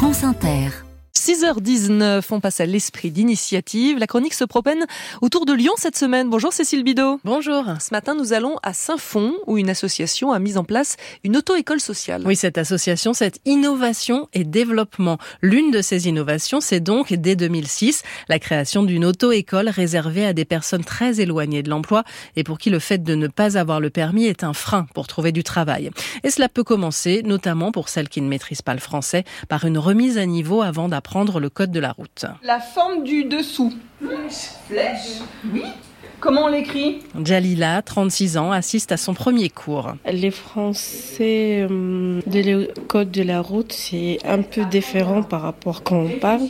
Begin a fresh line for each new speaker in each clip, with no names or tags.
France Inter.
6h19, on passe à l'esprit d'initiative. La chronique se propène autour de Lyon cette semaine. Bonjour Cécile Bidot.
Bonjour.
Ce matin, nous allons à Saint-Fond, où une association a mis en place une auto-école sociale.
Oui, cette association, cette innovation et développement. L'une de ces innovations, c'est donc, dès 2006, la création d'une auto-école réservée à des personnes très éloignées de l'emploi et pour qui le fait de ne pas avoir le permis est un frein pour trouver du travail. Et cela peut commencer, notamment pour celles qui ne maîtrisent pas le français, par une remise à niveau avant d'apprendre le code de la route.
La forme du dessous. Flèche. Flèche Oui. Comment on l'écrit?
Jalila, 36 ans, assiste à son premier cours.
Les Français euh, de l'école de la route, c'est un peu différent par rapport quand on parle.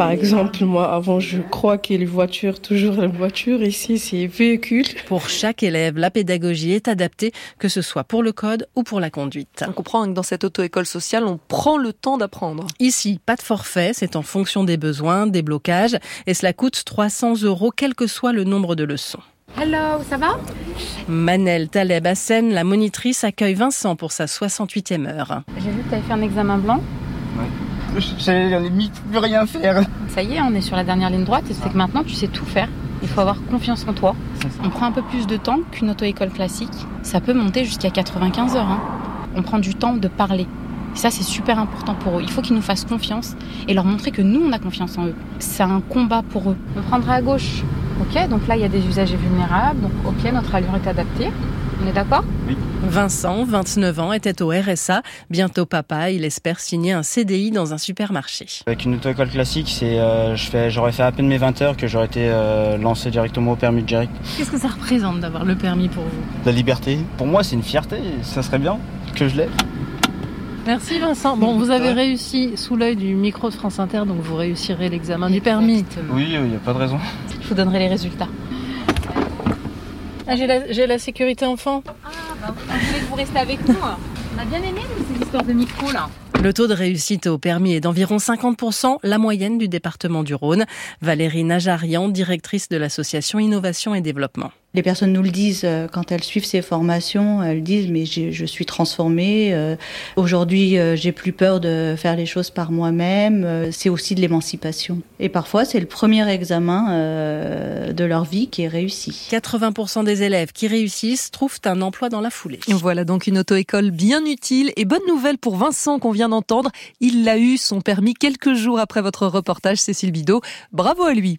Par exemple, moi, avant, je crois que les voitures, toujours la voiture. Ici, c'est véhicule.
Pour chaque élève, la pédagogie est adaptée, que ce soit pour le code ou pour la conduite.
On comprend que dans cette auto-école sociale, on prend le temps d'apprendre.
Ici, pas de forfait, c'est en fonction des besoins, des blocages, et cela coûte 300 euros, quel que soit le nombre de leçons.
Hello, ça va?
Manel Taleb Hassen, la monitrice, accueille Vincent pour sa 68e heure.
J'ai vu que tu avais fait un examen blanc.
Ouais. J'en ai mis plus rien faire.
Ça y est, on est sur la dernière ligne droite et c'est que maintenant tu sais tout faire. Il faut avoir confiance en toi. On prend un peu plus de temps qu'une auto-école classique. Ça peut monter jusqu'à 95 heures. Hein. On prend du temps de parler. Et ça, c'est super important pour eux. Il faut qu'ils nous fassent confiance et leur montrer que nous, on a confiance en eux. C'est un combat pour eux. On prendra à gauche. Ok, donc là, il y a des usagers vulnérables. Donc, ok, notre allure est adaptée. On est d'accord?
Oui.
Vincent, 29 ans, était au RSA. Bientôt papa, il espère signer un CDI dans un supermarché.
Avec une auto-école classique, c'est, euh, je fais, j'aurais fait à peine mes 20 heures que j'aurais été euh, lancé directement au permis direct.
Qu'est-ce que ça représente d'avoir le permis pour vous?
La liberté. Pour moi, c'est une fierté. Ça serait bien que je l'ai.
Merci Vincent. Bon, vous avez réussi sous l'œil du micro de France Inter, donc vous réussirez l'examen du permis.
Oui, il n'y a pas de raison.
Je vous donnerai les résultats.
Ah, j'ai la, la, sécurité enfant.
Ah, bah, vous voulez que vous restez avec nous On a bien aimé ces histoires de micro là.
Le taux de réussite au permis est d'environ 50%, la moyenne du département du Rhône. Valérie Najarian, directrice de l'association Innovation et Développement.
Les personnes nous le disent quand elles suivent ces formations. Elles disent mais je suis transformée. Aujourd'hui, j'ai plus peur de faire les choses par moi-même. C'est aussi de l'émancipation. Et parfois, c'est le premier examen de leur vie qui est réussi.
80% des élèves qui réussissent trouvent un emploi dans la foulée.
Voilà donc une auto-école bien utile et bonne nouvelle pour Vincent qu'on vient d'entendre. Il l'a eu son permis quelques jours après votre reportage, Cécile Bidot. Bravo à lui.